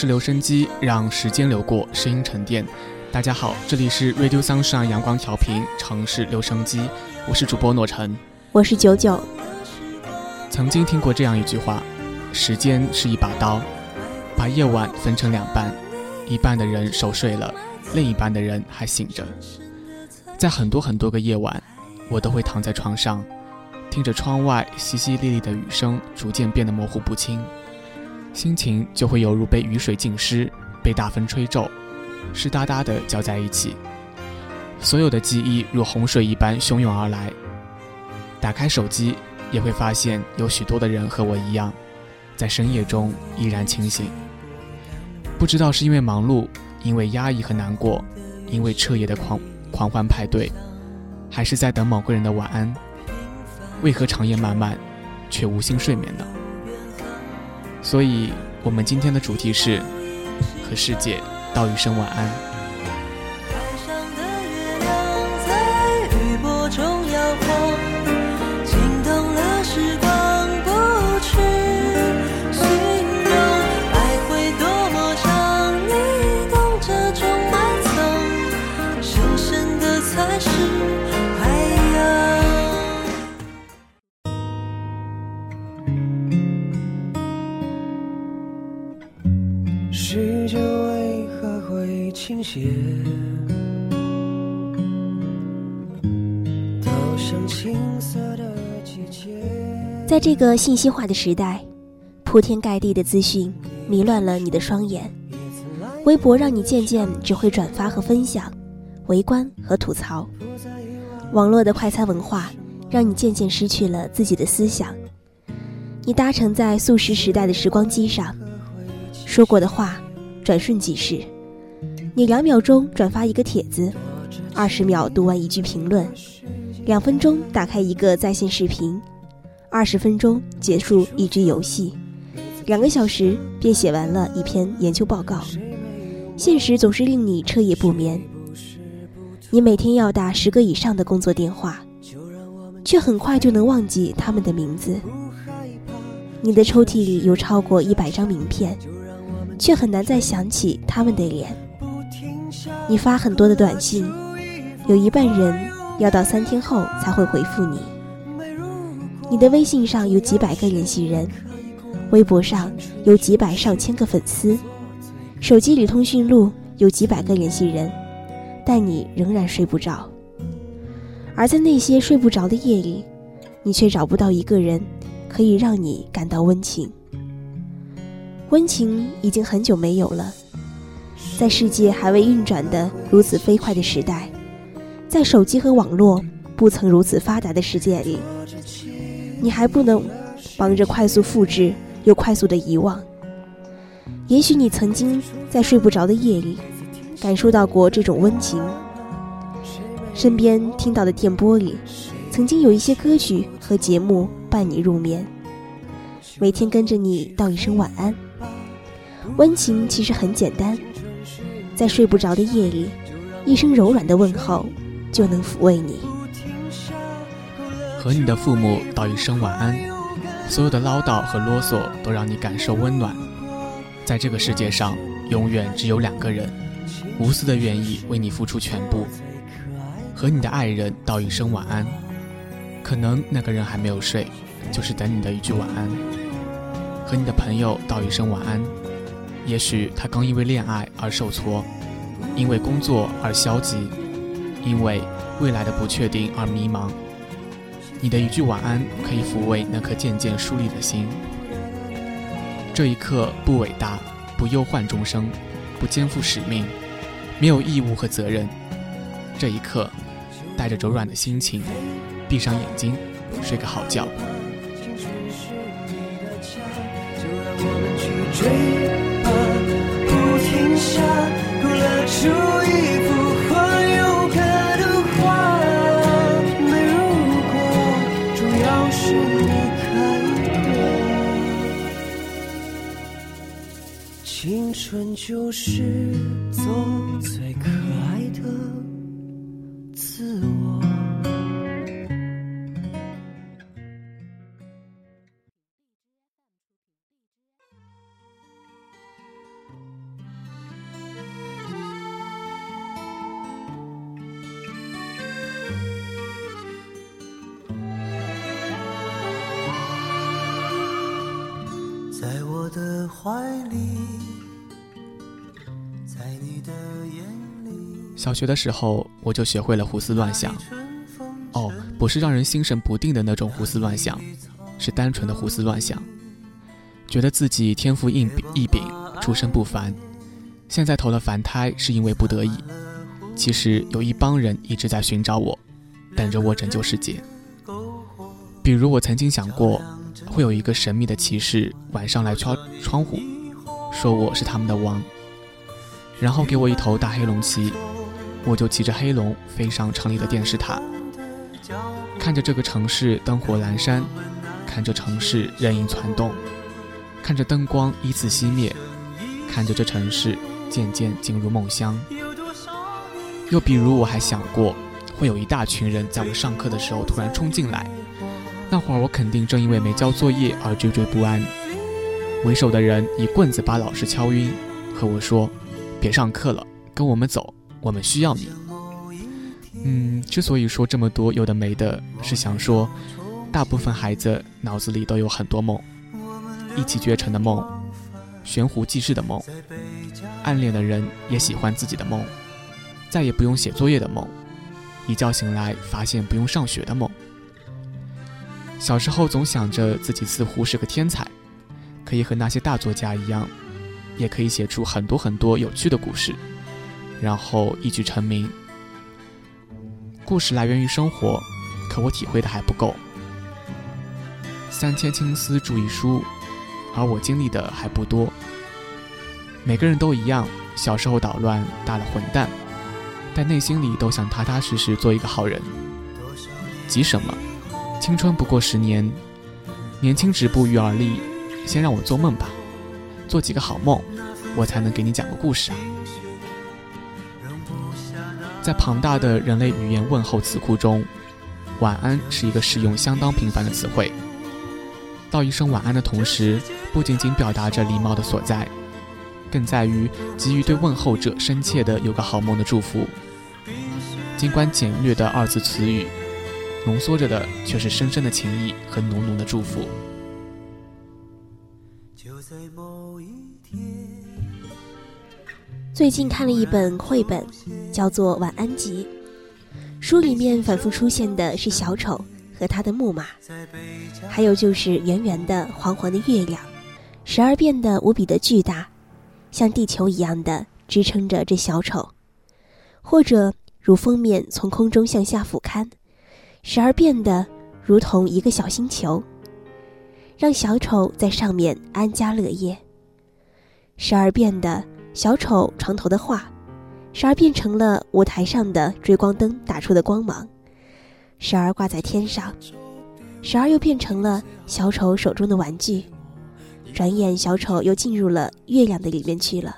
市留声机，让时间流过，声音沉淀。大家好，这里是 Radio Sunshine 阳光调频城市留声机，我是主播诺晨，我是九九。曾经听过这样一句话：时间是一把刀，把夜晚分成两半，一半的人熟睡了，另一半的人还醒着。在很多很多个夜晚，我都会躺在床上，听着窗外淅淅沥沥的雨声，逐渐变得模糊不清。心情就会犹如被雨水浸湿，被大风吹皱，湿哒哒的搅在一起。所有的记忆如洪水一般汹涌而来。打开手机，也会发现有许多的人和我一样，在深夜中依然清醒。不知道是因为忙碌，因为压抑和难过，因为彻夜的狂狂欢派对，还是在等某个人的晚安？为何长夜漫漫，却无心睡眠呢？所以，我们今天的主题是和世界道一声晚安。世界为何会倾斜在这个信息化的时代，铺天盖地的资讯迷乱了你的双眼。微博让你渐渐只会转发和分享，围观和吐槽。网络的快餐文化让你渐渐失去了自己的思想。你搭乘在素食时代的时光机上，说过的话转瞬即逝。你两秒钟转发一个帖子，二十秒读完一句评论，两分钟打开一个在线视频。二十分钟结束一局游戏，两个小时便写完了一篇研究报告。现实总是令你彻夜不眠。你每天要打十个以上的工作电话，却很快就能忘记他们的名字。你的抽屉里有超过一百张名片，却很难再想起他们的脸。你发很多的短信，有一半人要到三天后才会回复你。你的微信上有几百个联系人，微博上有几百上千个粉丝，手机里通讯录有几百个联系人，但你仍然睡不着。而在那些睡不着的夜里，你却找不到一个人可以让你感到温情。温情已经很久没有了，在世界还未运转的如此飞快的时代，在手机和网络不曾如此发达的世界里。你还不能忙着快速复制又快速的遗忘。也许你曾经在睡不着的夜里，感受到过这种温情。身边听到的电波里，曾经有一些歌曲和节目伴你入眠，每天跟着你道一声晚安。温情其实很简单，在睡不着的夜里，一声柔软的问候就能抚慰你。和你的父母道一声晚安，所有的唠叨和啰嗦都让你感受温暖。在这个世界上，永远只有两个人，无私的愿意为你付出全部。和你的爱人道一声晚安，可能那个人还没有睡，就是等你的一句晚安。和你的朋友道一声晚安，也许他刚因为恋爱而受挫，因为工作而消极，因为未来的不确定而迷茫。你的一句晚安可以抚慰那颗渐渐疏离的心。这一刻不伟大，不忧患终生，不肩负使命，没有义务和责任。这一刻。带着柔软的心情，闭上眼睛，睡个好觉。青春就是做最可爱的。自我。小学的时候，我就学会了胡思乱想。哦，不是让人心神不定的那种胡思乱想，是单纯的胡思乱想。觉得自己天赋异，异禀，出身不凡。现在投了凡胎，是因为不得已。其实有一帮人一直在寻找我，等着我拯救世界。比如我曾经想过，会有一个神秘的骑士晚上来敲窗户，说我是他们的王，然后给我一头大黑龙骑。我就骑着黑龙飞上城里的电视塔，看着这个城市灯火阑珊，看着城市人影攒动，看着灯光依次熄灭，看着这城市渐渐进入梦乡。又比如，我还想过，会有一大群人在我上课的时候突然冲进来，那会儿我肯定正因为没交作业而惴惴不安。为首的人以棍子把老师敲晕，和我说：“别上课了，跟我们走。”我们需要你。嗯，之所以说这么多有的没的，是想说，大部分孩子脑子里都有很多梦：一骑绝尘的梦，悬壶济世的梦，暗恋的人也喜欢自己的梦，再也不用写作业的梦，一觉醒来发现不用上学的梦。小时候总想着自己似乎是个天才，可以和那些大作家一样，也可以写出很多很多有趣的故事。然后一举成名。故事来源于生活，可我体会的还不够。三千青丝注一书，而我经历的还不多。每个人都一样，小时候捣乱，大了混蛋，但内心里都想踏踏实实做一个好人。急什么？青春不过十年，年轻止步于而立。先让我做梦吧，做几个好梦，我才能给你讲个故事啊。在庞大的人类语言问候词库中，晚安是一个使用相当频繁的词汇。道一声晚安的同时，不仅仅表达着礼貌的所在，更在于给予对问候者深切的有个好梦的祝福。尽管简略的二字词语，浓缩着的却是深深的情谊和浓浓的祝福。最近看了一本绘本，叫做《晚安集》。书里面反复出现的是小丑和他的木马，还有就是圆圆的、黄黄的月亮，时而变得无比的巨大，像地球一样的支撑着这小丑；或者如封面从空中向下俯瞰，时而变得如同一个小星球。让小丑在上面安家乐业。时而变得小丑床头的画，时而变成了舞台上的追光灯打出的光芒，时而挂在天上，时而又变成了小丑手中的玩具。转眼，小丑又进入了月亮的里面去了。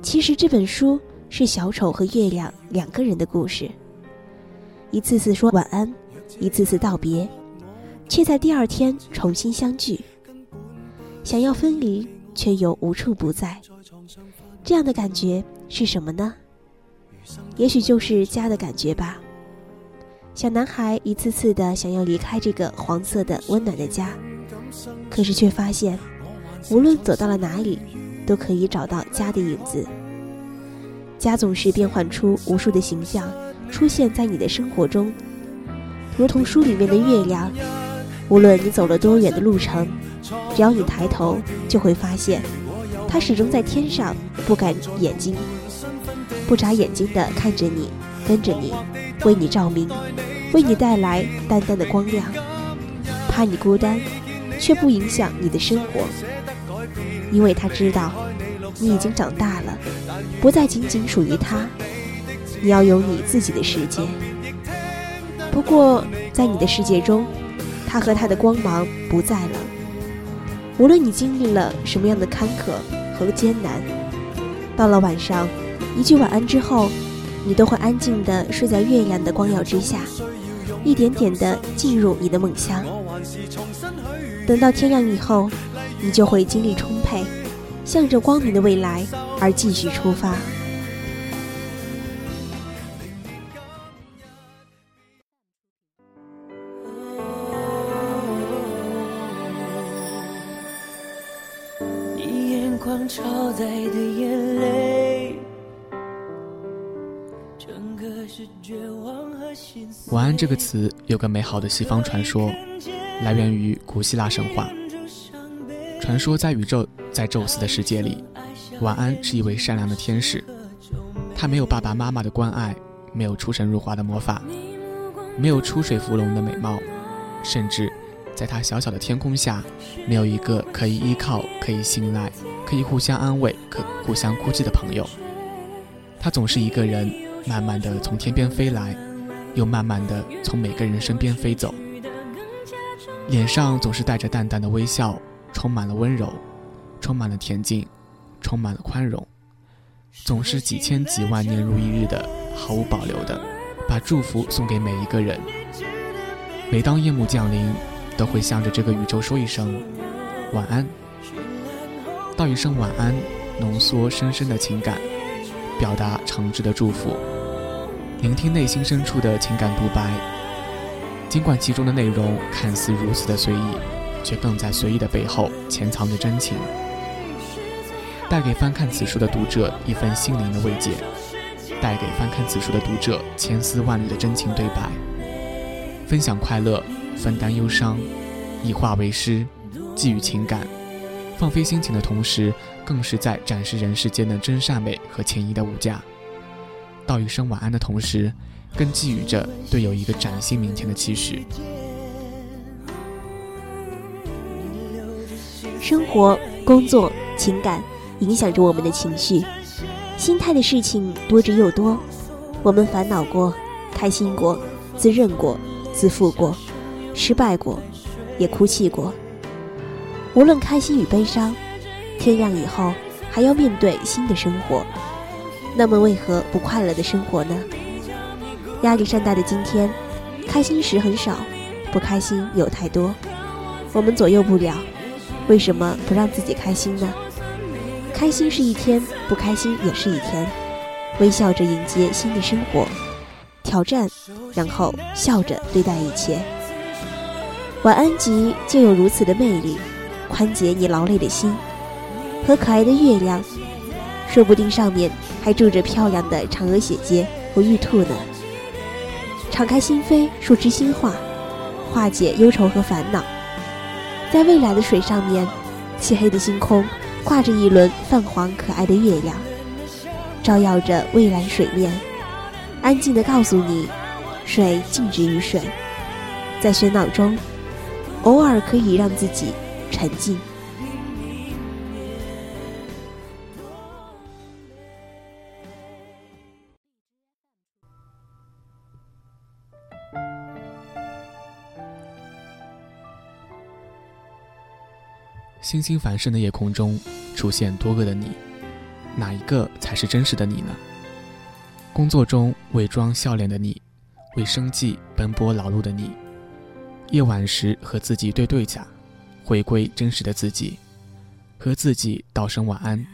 其实这本书是小丑和月亮两个人的故事，一次次说晚安，一次次道别，却在第二天重新相聚。想要分离。却又无处不在，这样的感觉是什么呢？也许就是家的感觉吧。小男孩一次次的想要离开这个黄色的温暖的家，可是却发现，无论走到了哪里，都可以找到家的影子。家总是变换出无数的形象，出现在你的生活中，如同书里面的月亮。无论你走了多远的路程。只要你抬头，就会发现，它始终在天上，不敢眼睛，不眨眼睛的看着你，跟着你，为你照明，为你带来淡淡的光亮。怕你孤单，却不影响你的生活，因为他知道，你已经长大了，不再仅仅属于他，你要有你自己的世界。不过，在你的世界中，他和他的光芒不在了。无论你经历了什么样的坎坷和艰难，到了晚上，一句晚安之后，你都会安静的睡在月亮的光耀之下，一点点的进入你的梦乡。等到天亮以后，你就会精力充沛，向着光明的未来而继续出发。这个词有个美好的西方传说，来源于古希腊神话。传说在宇宙，在宙斯的世界里，晚安是一位善良的天使。他没有爸爸妈妈的关爱，没有出神入化的魔法，没有出水芙蓉的美貌，甚至在他小小的天空下，没有一个可以依靠、可以信赖、可以互相安慰、可互相哭泣的朋友。他总是一个人，慢慢的从天边飞来。又慢慢的从每个人身边飞走，脸上总是带着淡淡的微笑，充满了温柔，充满了恬静，充满了宽容，总是几千几万年如一日的毫无保留的把祝福送给每一个人。每当夜幕降临，都会向着这个宇宙说一声晚安，道一声晚安，浓缩深深的情感，表达诚挚的祝福。聆听内心深处的情感独白，尽管其中的内容看似如此的随意，却更在随意的背后潜藏着真情，带给翻看此书的读者一份心灵的慰藉，带给翻看此书的读者千丝万缕的真情对白，分享快乐，分担忧伤，以画为诗，寄予情感，放飞心情的同时，更是在展示人世间的真善美和情谊的无价。道一声晚安的同时，更寄予着对有一个崭新明天的期许。生活、工作、情感影响着我们的情绪，心态的事情多之又多。我们烦恼过，开心过，自认过，自负过，失败过，也哭泣过。无论开心与悲伤，天亮以后还要面对新的生活。那么为何不快乐的生活呢？压力山大的今天，开心时很少，不开心有太多。我们左右不了，为什么不让自己开心呢？开心是一天，不开心也是一天。微笑着迎接新的生活，挑战，然后笑着对待一切。晚安集就有如此的魅力，宽解你劳累的心，和可爱的月亮。说不定上面还住着漂亮的嫦娥姐姐和玉兔呢。敞开心扉，说知心话，化解忧愁和烦恼。在未来的水上面，漆黑的星空挂着一轮泛黄可爱的月亮，照耀着蔚蓝水面，安静地告诉你，水静止于水。在喧闹中，偶尔可以让自己沉静。星星繁盛的夜空中，出现多个的你，哪一个才是真实的你呢？工作中伪装笑脸的你，为生计奔波劳碌的你，夜晚时和自己对对讲，回归真实的自己，和自己道声晚安。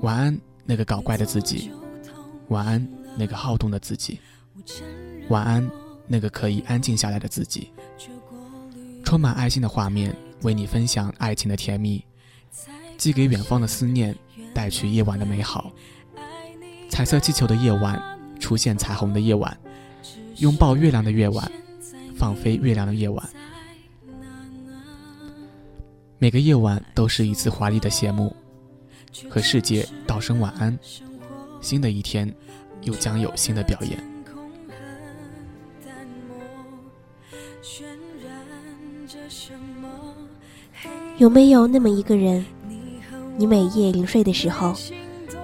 晚安，那个搞怪的自己；晚安，那个好动的自己；晚安，那个可以安静下来的自己。充满爱心的画面。为你分享爱情的甜蜜，寄给远方的思念，带去夜晚的美好。彩色气球的夜晚，出现彩虹的夜晚，拥抱月亮的夜晚，放飞月亮的夜晚。每个夜晚都是一次华丽的谢幕，和世界道声晚安。新的一天，又将有新的表演。有没有那么一个人，你每夜临睡的时候，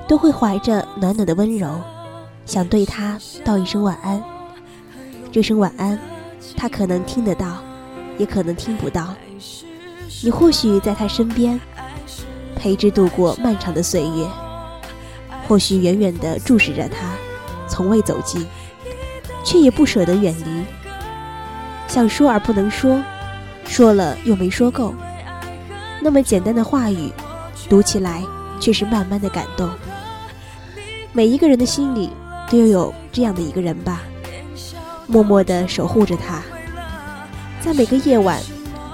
都会怀着暖暖的温柔，想对他道一声晚安？这声晚安，他可能听得到，也可能听不到。你或许在他身边，陪之度过漫长的岁月；或许远远地注视着他，从未走近，却也不舍得远离。想说而不能说，说了又没说够。那么简单的话语，读起来却是慢慢的感动。每一个人的心里都有这样的一个人吧，默默的守护着他，在每个夜晚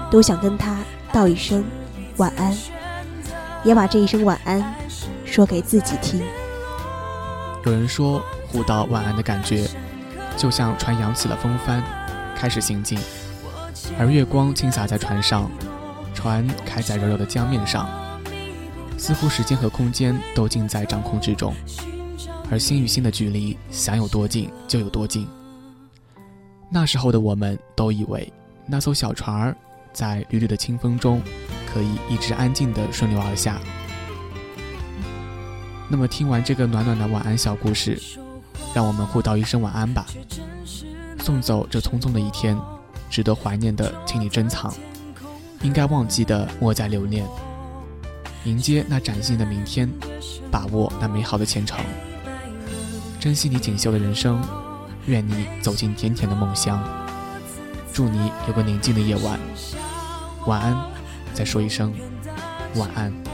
都想跟他道一声晚安，也把这一声晚安说给自己听。有人说，互道晚安的感觉，就像船扬起了风帆，开始行进，而月光倾洒在船上。船开在柔柔的江面上，似乎时间和空间都尽在掌控之中，而心与心的距离想有多近就有多近。那时候的我们都以为那艘小船儿在缕缕的清风中可以一直安静地顺流而下。那么听完这个暖暖的晚安小故事，让我们互道一声晚安吧，送走这匆匆的一天，值得怀念的，请你珍藏。应该忘记的，莫再留恋；迎接那崭新的明天，把握那美好的前程，珍惜你锦绣的人生。愿你走进甜甜的梦乡，祝你有个宁静的夜晚。晚安，再说一声晚安。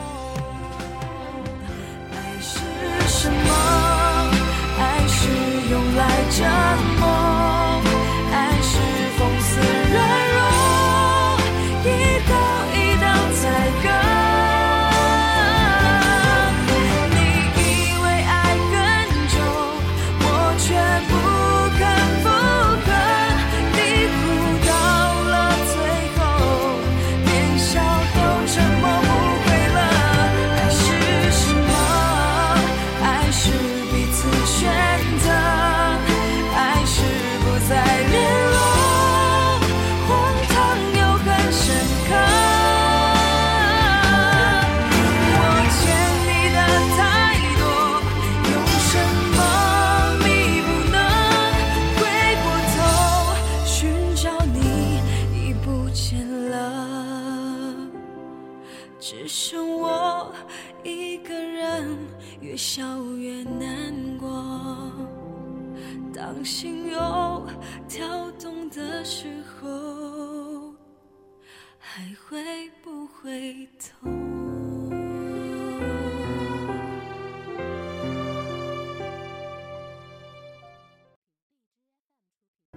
会不会痛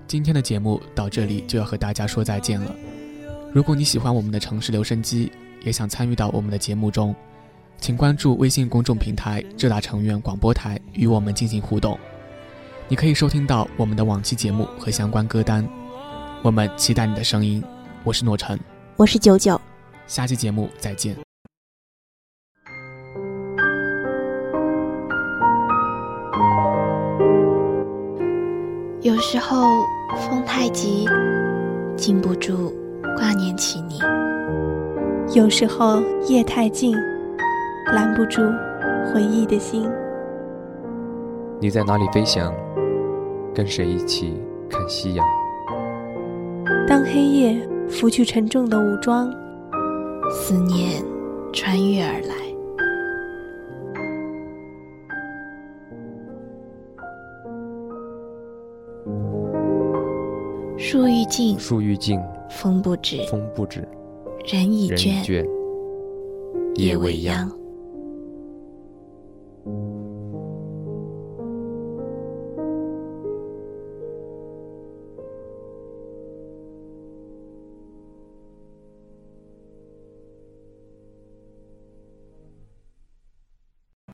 今天的节目到这里就要和大家说再见了。如果你喜欢我们的城市留声机，也想参与到我们的节目中，请关注微信公众平台“浙大成院广播台”与我们进行互动。你可以收听到我们的往期节目和相关歌单。我们期待你的声音。我是诺晨，我是九九，下期节目再见。有时候。风太急，禁不住挂念起你。有时候夜太静，拦不住回忆的心。你在哪里飞翔？跟谁一起看夕阳？当黑夜拂去沉重的武装，思念穿越而来。树欲静，树欲静，风不止，风不止，人已倦，夜未央。